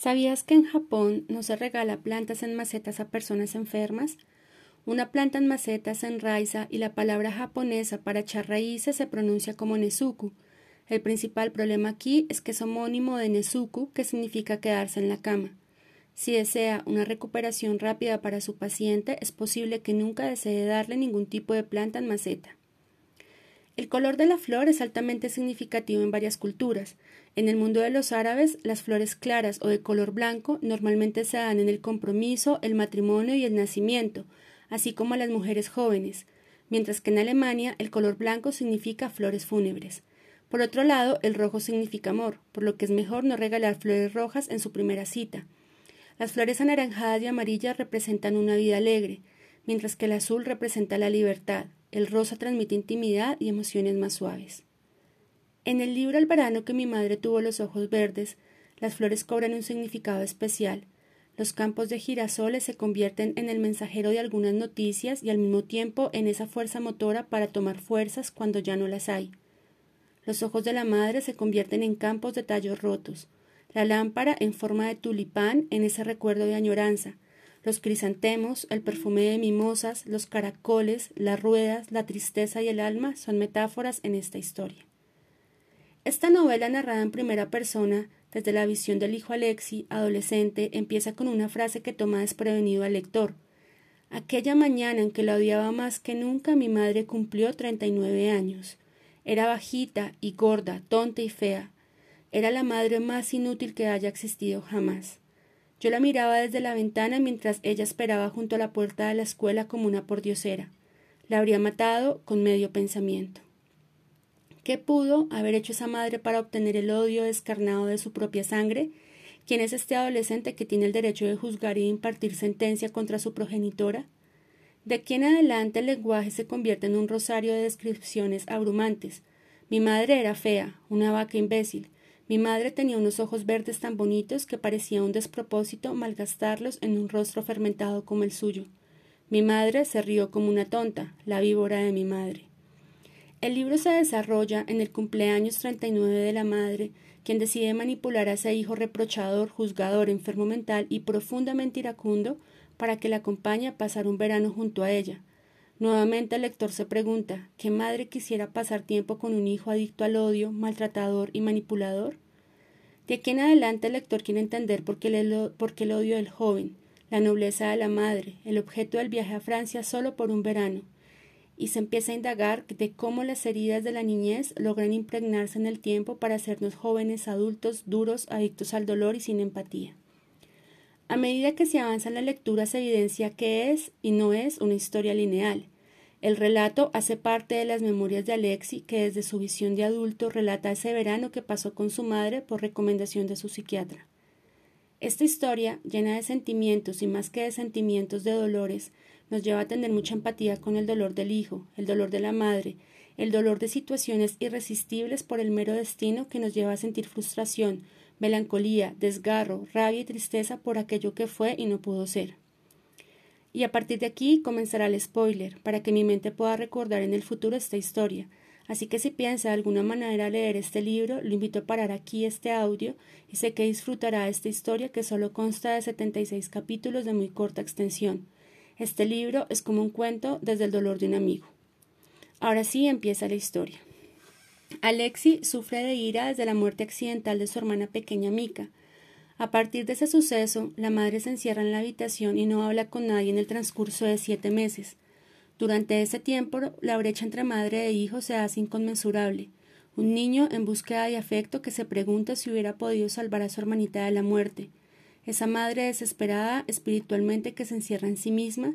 ¿Sabías que en Japón no se regala plantas en macetas a personas enfermas? Una planta en maceta se enraiza y la palabra japonesa para echar raíces se pronuncia como nezuku. El principal problema aquí es que es homónimo de nezuku, que significa quedarse en la cama. Si desea una recuperación rápida para su paciente, es posible que nunca desee darle ningún tipo de planta en maceta. El color de la flor es altamente significativo en varias culturas. En el mundo de los árabes, las flores claras o de color blanco normalmente se dan en el compromiso, el matrimonio y el nacimiento, así como a las mujeres jóvenes, mientras que en Alemania el color blanco significa flores fúnebres. Por otro lado, el rojo significa amor, por lo que es mejor no regalar flores rojas en su primera cita. Las flores anaranjadas y amarillas representan una vida alegre, mientras que el azul representa la libertad, el rosa transmite intimidad y emociones más suaves. En el libro El verano que mi madre tuvo los ojos verdes, las flores cobran un significado especial. Los campos de girasoles se convierten en el mensajero de algunas noticias y al mismo tiempo en esa fuerza motora para tomar fuerzas cuando ya no las hay. Los ojos de la madre se convierten en campos de tallos rotos, la lámpara en forma de tulipán en ese recuerdo de añoranza, los crisantemos, el perfume de mimosas, los caracoles, las ruedas, la tristeza y el alma son metáforas en esta historia. Esta novela narrada en primera persona, desde la visión del hijo Alexi, adolescente, empieza con una frase que toma desprevenido al lector. Aquella mañana en que la odiaba más que nunca, mi madre cumplió treinta y nueve años. Era bajita y gorda, tonta y fea. Era la madre más inútil que haya existido jamás. Yo la miraba desde la ventana mientras ella esperaba junto a la puerta de la escuela como una pordiosera. La habría matado con medio pensamiento. ¿Qué pudo haber hecho esa madre para obtener el odio descarnado de su propia sangre? ¿Quién es este adolescente que tiene el derecho de juzgar y impartir sentencia contra su progenitora? De aquí en adelante el lenguaje se convierte en un rosario de descripciones abrumantes. Mi madre era fea, una vaca imbécil, mi madre tenía unos ojos verdes tan bonitos que parecía un despropósito malgastarlos en un rostro fermentado como el suyo. Mi madre se rió como una tonta, la víbora de mi madre. El libro se desarrolla en el cumpleaños 39 de la madre, quien decide manipular a ese hijo reprochador, juzgador, enfermo mental y profundamente iracundo para que la acompañe a pasar un verano junto a ella. Nuevamente el lector se pregunta ¿qué madre quisiera pasar tiempo con un hijo adicto al odio, maltratador y manipulador? De aquí en adelante el lector quiere entender por qué, el, por qué el odio del joven, la nobleza de la madre, el objeto del viaje a Francia solo por un verano, y se empieza a indagar de cómo las heridas de la niñez logran impregnarse en el tiempo para hacernos jóvenes adultos duros, adictos al dolor y sin empatía. A medida que se avanza en la lectura se evidencia que es y no es una historia lineal. El relato hace parte de las memorias de Alexi, que desde su visión de adulto relata ese verano que pasó con su madre por recomendación de su psiquiatra. Esta historia, llena de sentimientos y más que de sentimientos de dolores, nos lleva a tener mucha empatía con el dolor del hijo, el dolor de la madre, el dolor de situaciones irresistibles por el mero destino que nos lleva a sentir frustración, melancolía, desgarro, rabia y tristeza por aquello que fue y no pudo ser. Y a partir de aquí comenzará el spoiler, para que mi mente pueda recordar en el futuro esta historia. Así que si piensa de alguna manera leer este libro, lo invito a parar aquí este audio y sé que disfrutará esta historia que solo consta de 76 capítulos de muy corta extensión. Este libro es como un cuento desde el dolor de un amigo. Ahora sí empieza la historia. Alexi sufre de ira desde la muerte accidental de su hermana pequeña Mika. A partir de ese suceso, la madre se encierra en la habitación y no habla con nadie en el transcurso de siete meses. Durante ese tiempo, la brecha entre madre e hijo se hace inconmensurable. Un niño en búsqueda de afecto que se pregunta si hubiera podido salvar a su hermanita de la muerte. Esa madre desesperada espiritualmente que se encierra en sí misma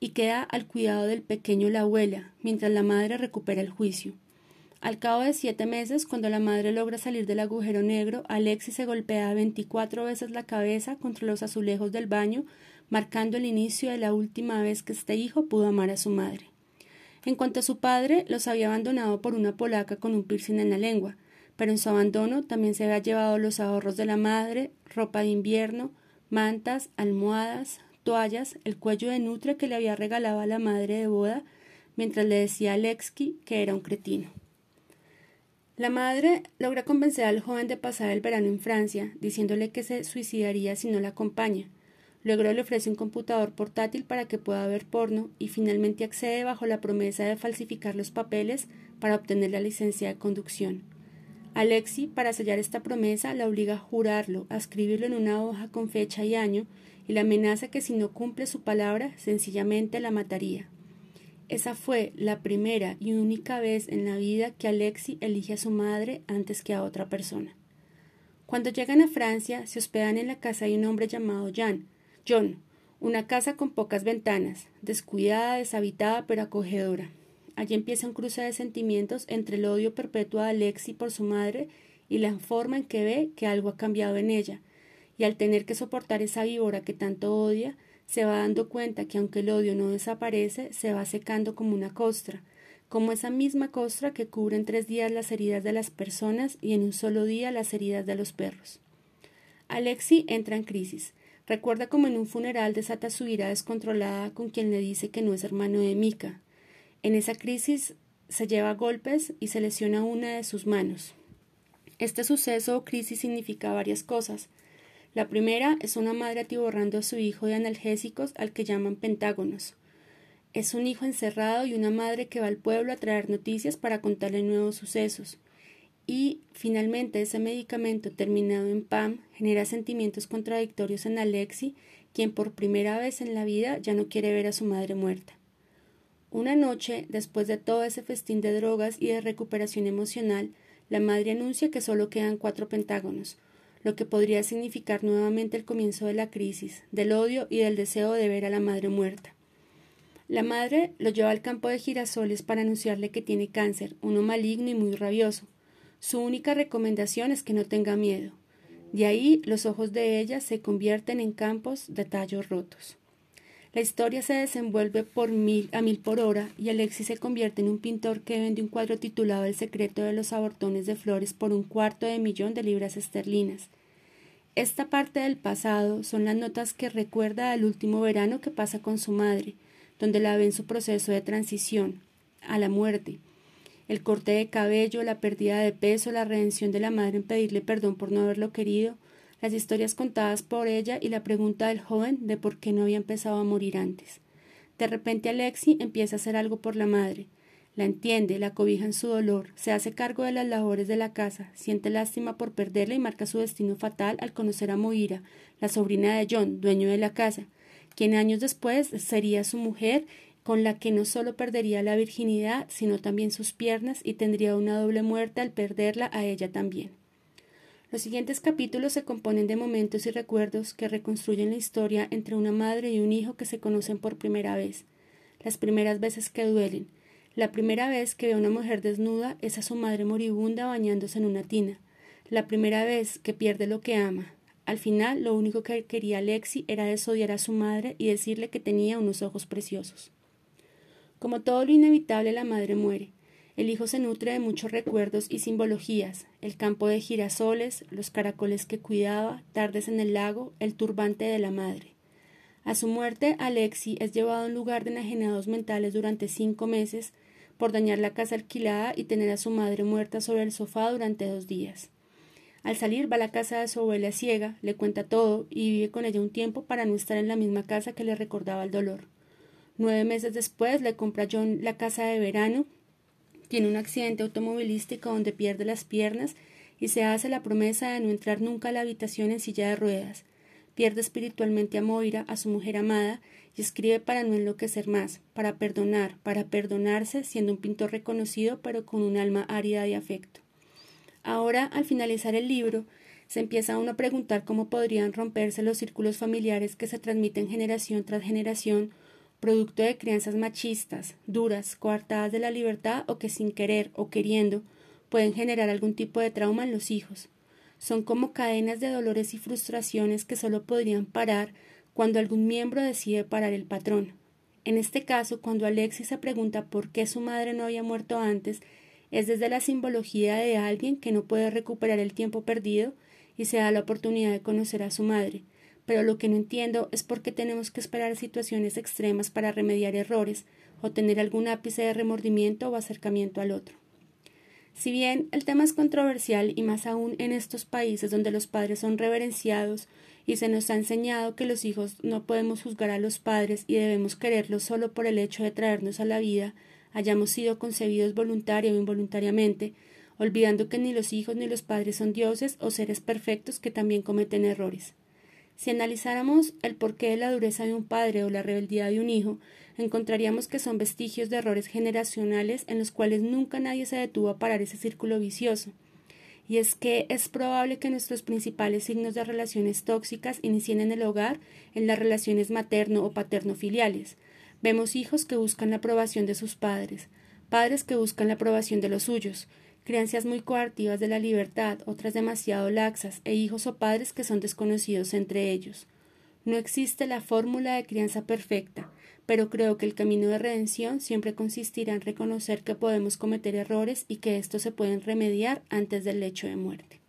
y queda al cuidado del pequeño la abuela, mientras la madre recupera el juicio. Al cabo de siete meses, cuando la madre logra salir del agujero negro, Alexis se golpea veinticuatro veces la cabeza contra los azulejos del baño, marcando el inicio de la última vez que este hijo pudo amar a su madre. En cuanto a su padre, los había abandonado por una polaca con un piercing en la lengua, pero en su abandono también se había llevado los ahorros de la madre, ropa de invierno, mantas, almohadas, toallas, el cuello de nutre que le había regalado a la madre de boda, mientras le decía a Alexki que era un cretino. La madre logra convencer al joven de pasar el verano en Francia, diciéndole que se suicidaría si no la acompaña. Luego le ofrece un computador portátil para que pueda ver porno y finalmente accede bajo la promesa de falsificar los papeles para obtener la licencia de conducción. Alexi, para sellar esta promesa, la obliga a jurarlo, a escribirlo en una hoja con fecha y año, y la amenaza que si no cumple su palabra, sencillamente la mataría. Esa fue la primera y única vez en la vida que Alexi elige a su madre antes que a otra persona. Cuando llegan a Francia, se hospedan en la casa de un hombre llamado Jan, John, una casa con pocas ventanas, descuidada, deshabitada pero acogedora. Allí empieza un cruce de sentimientos entre el odio perpetuo de Alexi por su madre y la forma en que ve que algo ha cambiado en ella, y al tener que soportar esa víbora que tanto odia, se va dando cuenta que aunque el odio no desaparece, se va secando como una costra, como esa misma costra que cubre en tres días las heridas de las personas y en un solo día las heridas de los perros. Alexi entra en crisis. Recuerda como en un funeral desata su ira descontrolada con quien le dice que no es hermano de Mika. En esa crisis se lleva golpes y se lesiona una de sus manos. Este suceso o crisis significa varias cosas. La primera es una madre atiborrando a su hijo de analgésicos al que llaman pentágonos. Es un hijo encerrado y una madre que va al pueblo a traer noticias para contarle nuevos sucesos. Y, finalmente, ese medicamento terminado en PAM genera sentimientos contradictorios en Alexi, quien por primera vez en la vida ya no quiere ver a su madre muerta. Una noche, después de todo ese festín de drogas y de recuperación emocional, la madre anuncia que solo quedan cuatro pentágonos, lo que podría significar nuevamente el comienzo de la crisis, del odio y del deseo de ver a la madre muerta. La madre lo lleva al campo de girasoles para anunciarle que tiene cáncer, uno maligno y muy rabioso. Su única recomendación es que no tenga miedo. De ahí los ojos de ella se convierten en campos de tallos rotos. La historia se desenvuelve por mil a mil por hora y Alexis se convierte en un pintor que vende un cuadro titulado El secreto de los abortones de flores por un cuarto de millón de libras esterlinas. Esta parte del pasado son las notas que recuerda al último verano que pasa con su madre, donde la ve en su proceso de transición a la muerte. El corte de cabello, la pérdida de peso, la redención de la madre en pedirle perdón por no haberlo querido, las historias contadas por ella y la pregunta del joven de por qué no había empezado a morir antes. De repente Alexi empieza a hacer algo por la madre. La entiende, la cobija en su dolor, se hace cargo de las labores de la casa, siente lástima por perderla y marca su destino fatal al conocer a Moira, la sobrina de John, dueño de la casa, quien años después sería su mujer, con la que no solo perdería la virginidad, sino también sus piernas y tendría una doble muerte al perderla a ella también. Los siguientes capítulos se componen de momentos y recuerdos que reconstruyen la historia entre una madre y un hijo que se conocen por primera vez, las primeras veces que duelen. La primera vez que ve a una mujer desnuda es a su madre moribunda bañándose en una tina. La primera vez que pierde lo que ama. Al final, lo único que quería Alexi era desodiar a su madre y decirle que tenía unos ojos preciosos. Como todo lo inevitable, la madre muere. El hijo se nutre de muchos recuerdos y simbologías, el campo de girasoles, los caracoles que cuidaba, tardes en el lago, el turbante de la madre. A su muerte, Alexi es llevado a un lugar de enajenados mentales durante cinco meses por dañar la casa alquilada y tener a su madre muerta sobre el sofá durante dos días. Al salir va a la casa de su abuela ciega, le cuenta todo y vive con ella un tiempo para no estar en la misma casa que le recordaba el dolor. Nueve meses después le compra John la casa de verano tiene un accidente automovilístico donde pierde las piernas y se hace la promesa de no entrar nunca a la habitación en silla de ruedas. Pierde espiritualmente a Moira, a su mujer amada, y escribe para no enloquecer más, para perdonar, para perdonarse, siendo un pintor reconocido pero con un alma árida de afecto. Ahora, al finalizar el libro, se empieza uno a preguntar cómo podrían romperse los círculos familiares que se transmiten generación tras generación producto de crianzas machistas, duras, coartadas de la libertad o que sin querer o queriendo pueden generar algún tipo de trauma en los hijos. Son como cadenas de dolores y frustraciones que solo podrían parar cuando algún miembro decide parar el patrón. En este caso, cuando Alexis se pregunta por qué su madre no había muerto antes, es desde la simbología de alguien que no puede recuperar el tiempo perdido y se da la oportunidad de conocer a su madre, pero lo que no entiendo es por qué tenemos que esperar situaciones extremas para remediar errores o tener algún ápice de remordimiento o acercamiento al otro. Si bien el tema es controversial y más aún en estos países donde los padres son reverenciados y se nos ha enseñado que los hijos no podemos juzgar a los padres y debemos quererlos solo por el hecho de traernos a la vida, hayamos sido concebidos voluntaria o involuntariamente, olvidando que ni los hijos ni los padres son dioses o seres perfectos que también cometen errores. Si analizáramos el porqué de la dureza de un padre o la rebeldía de un hijo, encontraríamos que son vestigios de errores generacionales en los cuales nunca nadie se detuvo a parar ese círculo vicioso. Y es que es probable que nuestros principales signos de relaciones tóxicas inicien en el hogar, en las relaciones materno o paterno filiales. Vemos hijos que buscan la aprobación de sus padres, padres que buscan la aprobación de los suyos, crianzas muy coartivas de la libertad, otras demasiado laxas, e hijos o padres que son desconocidos entre ellos. No existe la fórmula de crianza perfecta, pero creo que el camino de redención siempre consistirá en reconocer que podemos cometer errores y que estos se pueden remediar antes del lecho de muerte.